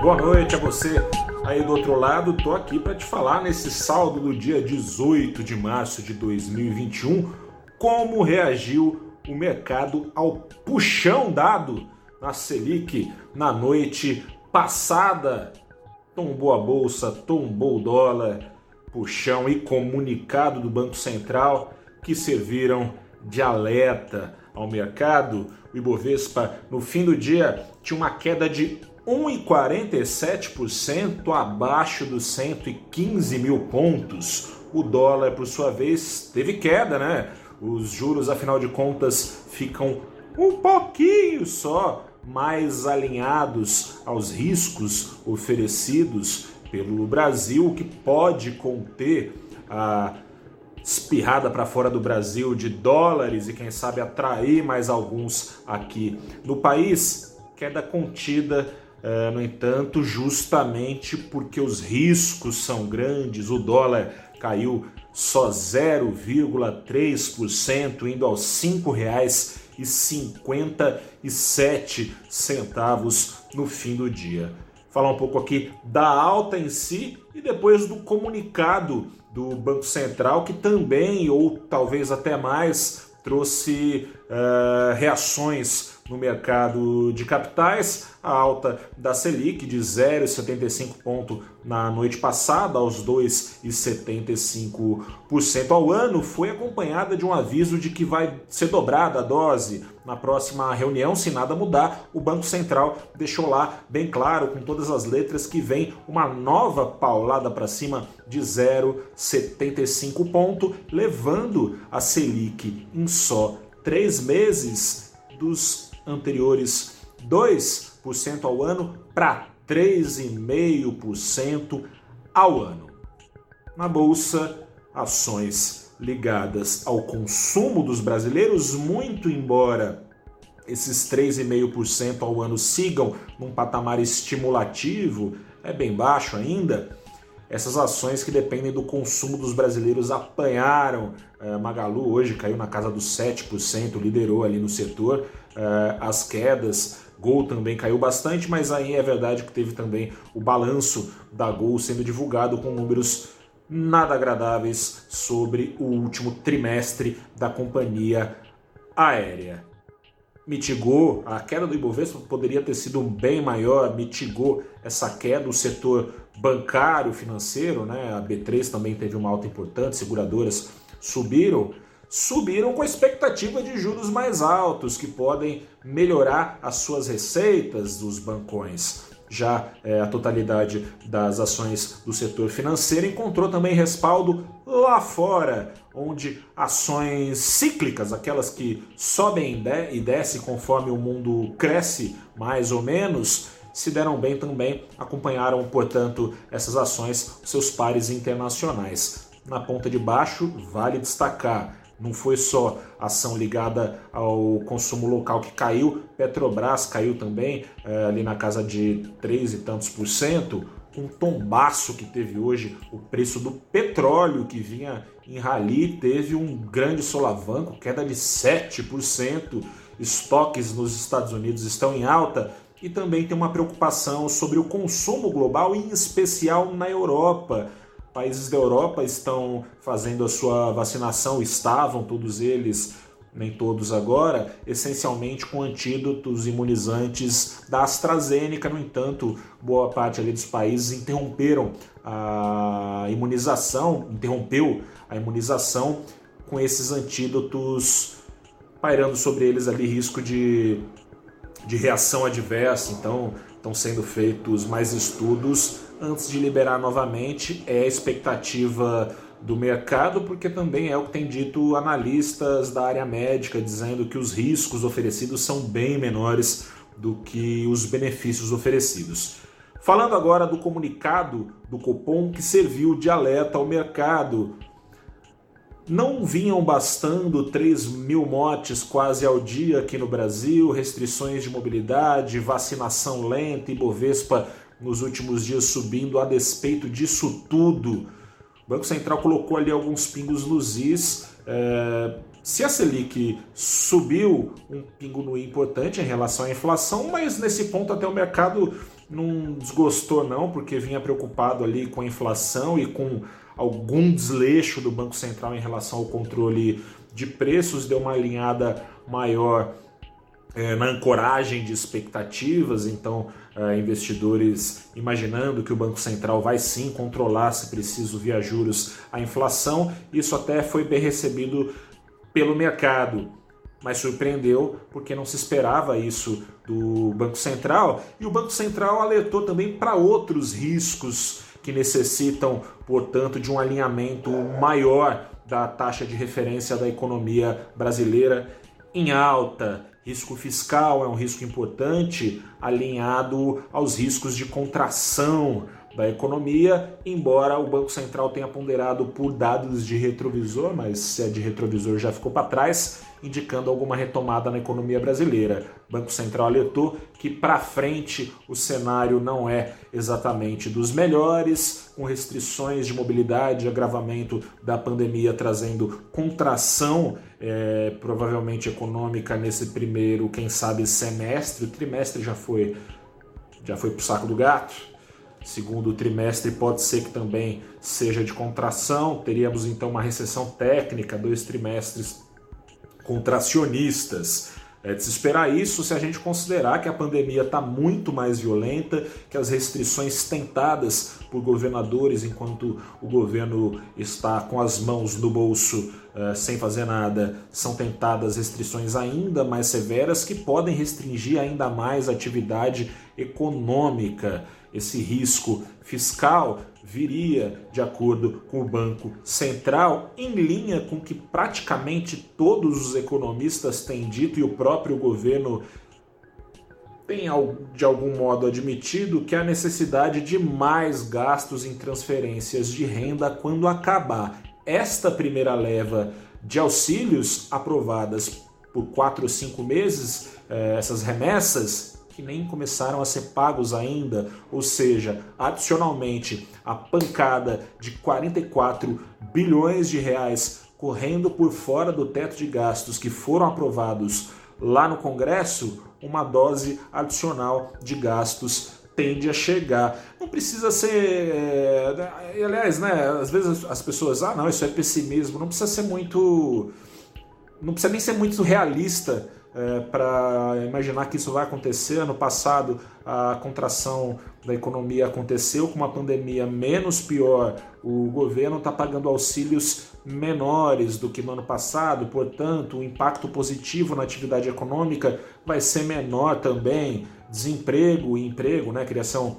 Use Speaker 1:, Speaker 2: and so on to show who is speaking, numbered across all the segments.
Speaker 1: Boa noite a você aí do outro lado. Tô aqui para te falar nesse saldo do dia 18 de março de 2021 como reagiu o mercado ao puxão dado na Selic na noite passada. Tombou a bolsa, tombou o dólar, puxão e comunicado do Banco Central que serviram de alerta ao mercado. O Ibovespa no fim do dia tinha uma queda de 1,47% abaixo dos 115 mil pontos. O dólar, por sua vez, teve queda, né? Os juros, afinal de contas, ficam um pouquinho só mais alinhados aos riscos oferecidos pelo Brasil, que pode conter a espirrada para fora do Brasil de dólares e quem sabe atrair mais alguns aqui no país. Queda contida, eh, no entanto, justamente porque os riscos são grandes, o dólar caiu só 0,3%, indo aos R$ 5,57 no fim do dia. Falar um pouco aqui da alta em si e depois do comunicado do Banco Central, que também, ou talvez até mais, trouxe uh, reações no mercado de capitais, a alta da Selic de 0,75 ponto na noite passada aos 2,75% ao ano foi acompanhada de um aviso de que vai ser dobrada a dose na próxima reunião, se nada mudar. O Banco Central deixou lá bem claro com todas as letras que vem uma nova paulada para cima de 0,75 ponto, levando a Selic em só três meses dos anteriores 2% ao ano para 3,5% ao ano. Na bolsa, ações ligadas ao consumo dos brasileiros, muito embora esses 3,5% ao ano sigam num patamar estimulativo, é bem baixo ainda. Essas ações que dependem do consumo dos brasileiros apanharam. É, Magalu hoje caiu na casa dos 7%, liderou ali no setor. É, as quedas, Gol também caiu bastante, mas aí é verdade que teve também o balanço da Gol sendo divulgado com números nada agradáveis sobre o último trimestre da companhia aérea. Mitigou, a queda do Ibovespa poderia ter sido bem maior, mitigou essa queda, o setor bancário, financeiro, né? a B3 também teve uma alta importante, seguradoras subiram, subiram com a expectativa de juros mais altos, que podem melhorar as suas receitas dos bancões. Já é, a totalidade das ações do setor financeiro encontrou também respaldo lá fora, onde ações cíclicas, aquelas que sobem e descem conforme o mundo cresce mais ou menos, se deram bem também, acompanharam, portanto, essas ações, seus pares internacionais. Na ponta de baixo, vale destacar não foi só ação ligada ao consumo local que caiu, Petrobras caiu também, é, ali na casa de 3 e tantos por cento. Um tombaço que teve hoje o preço do petróleo que vinha em rali, teve um grande solavanco, queda de 7%. Estoques nos Estados Unidos estão em alta e também tem uma preocupação sobre o consumo global, em especial na Europa países da Europa estão fazendo a sua vacinação, estavam todos eles, nem todos agora, essencialmente com antídotos imunizantes da AstraZeneca. No entanto, boa parte ali dos países interromperam a imunização, interrompeu a imunização com esses antídotos pairando sobre eles ali risco de, de reação adversa. Então, estão sendo feitos mais estudos antes de liberar novamente. É a expectativa do mercado, porque também é o que tem dito analistas da área médica, dizendo que os riscos oferecidos são bem menores do que os benefícios oferecidos. Falando agora do comunicado do Copom que serviu de alerta ao mercado. Não vinham bastando 3 mil mortes quase ao dia aqui no Brasil, restrições de mobilidade, vacinação lenta e Bovespa nos últimos dias subindo a despeito disso tudo. O Banco Central colocou ali alguns pingos nos is. É, se a Selic subiu um pingo no i importante em relação à inflação, mas nesse ponto até o mercado não desgostou não, porque vinha preocupado ali com a inflação e com algum desleixo do Banco Central em relação ao controle de preços, deu uma alinhada maior é, na ancoragem de expectativas, então é, investidores imaginando que o Banco Central vai sim controlar, se preciso, via juros, a inflação. Isso até foi bem recebido pelo mercado, mas surpreendeu porque não se esperava isso do Banco Central. E o Banco Central alertou também para outros riscos que necessitam, portanto, de um alinhamento maior da taxa de referência da economia brasileira em alta. Risco fiscal é um risco importante, alinhado aos riscos de contração da economia, embora o Banco Central tenha ponderado por dados de retrovisor, mas se é de retrovisor já ficou para trás, indicando alguma retomada na economia brasileira. O Banco Central alertou que para frente o cenário não é exatamente dos melhores, com restrições de mobilidade, agravamento da pandemia trazendo contração, é, provavelmente econômica nesse primeiro, quem sabe, semestre. O trimestre já foi já foi para o saco do gato. Segundo trimestre pode ser que também seja de contração. Teríamos então uma recessão técnica, dois trimestres contracionistas. É de se esperar isso se a gente considerar que a pandemia está muito mais violenta, que as restrições tentadas por governadores enquanto o governo está com as mãos no bolso uh, sem fazer nada, são tentadas restrições ainda mais severas que podem restringir ainda mais a atividade econômica. Esse risco fiscal viria, de acordo com o Banco Central, em linha com que praticamente todos os economistas têm dito e o próprio governo tem de algum modo admitido que a necessidade de mais gastos em transferências de renda quando acabar. Esta primeira leva de auxílios aprovadas por quatro ou cinco meses, eh, essas remessas que nem começaram a ser pagos ainda, ou seja, adicionalmente a pancada de 44 bilhões de reais correndo por fora do teto de gastos que foram aprovados lá no Congresso, uma dose adicional de gastos tende a chegar. Não precisa ser. É, aliás, né? Às vezes as pessoas, ah, não, isso é pessimismo. Não precisa ser muito. Não precisa nem ser muito realista é, para imaginar que isso vai acontecer. Ano passado, a contração da economia aconteceu com uma pandemia menos pior. O governo está pagando auxílios menores do que no ano passado, portanto, o impacto positivo na atividade econômica vai ser menor também. Desemprego e emprego, né, criação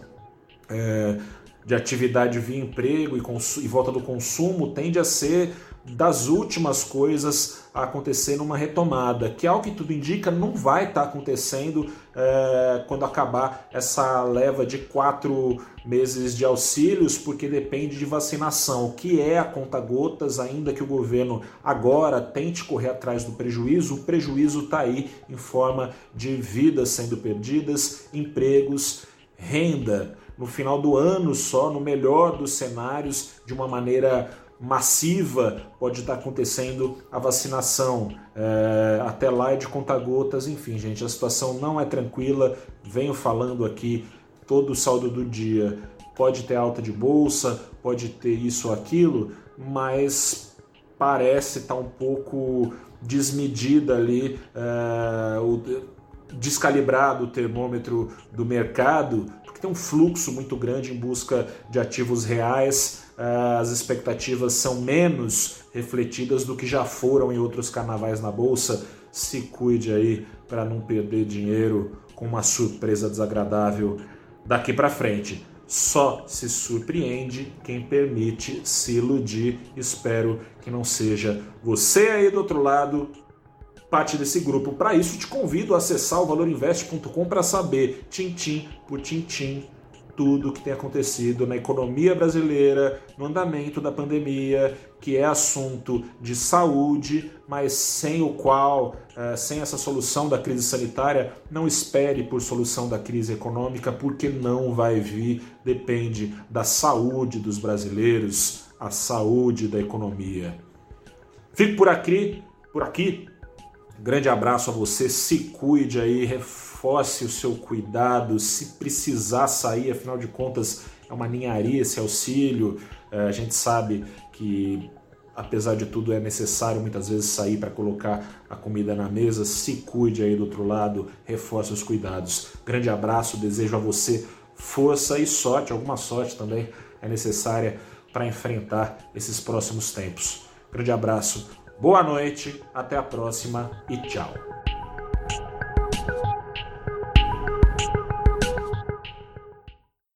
Speaker 1: é, de atividade via emprego e, e volta do consumo tende a ser das últimas coisas a acontecer numa retomada, que ao que tudo indica não vai estar tá acontecendo é, quando acabar essa leva de quatro meses de auxílios, porque depende de vacinação, que é a conta gotas, ainda que o governo agora tente correr atrás do prejuízo, o prejuízo está aí em forma de vidas sendo perdidas, empregos, renda. No final do ano, só no melhor dos cenários, de uma maneira massiva pode estar acontecendo a vacinação. É, até lá é de conta-gotas, enfim, gente, a situação não é tranquila. Venho falando aqui todo o saldo do dia. Pode ter alta de bolsa, pode ter isso ou aquilo, mas parece estar um pouco desmedida ali, é, o, descalibrado o termômetro do mercado, porque tem um fluxo muito grande em busca de ativos reais as expectativas são menos refletidas do que já foram em outros carnavais na bolsa. Se cuide aí para não perder dinheiro com uma surpresa desagradável daqui para frente. Só se surpreende quem permite se iludir. Espero que não seja você aí do outro lado parte desse grupo. Para isso, te convido a acessar o valorinvest.com para saber, tintim por tintim, tudo que tem acontecido na economia brasileira, no andamento da pandemia, que é assunto de saúde, mas sem o qual, eh, sem essa solução da crise sanitária, não espere por solução da crise econômica, porque não vai vir, depende da saúde dos brasileiros, a saúde da economia. Fico por aqui, por aqui Grande abraço a você, se cuide aí, reforce o seu cuidado, se precisar sair, afinal de contas é uma ninharia esse auxílio, é, a gente sabe que apesar de tudo é necessário muitas vezes sair para colocar a comida na mesa, se cuide aí do outro lado, reforce os cuidados. Grande abraço, desejo a você força e sorte, alguma sorte também é necessária para enfrentar esses próximos tempos. Grande abraço, boa noite, até a próxima e tchau.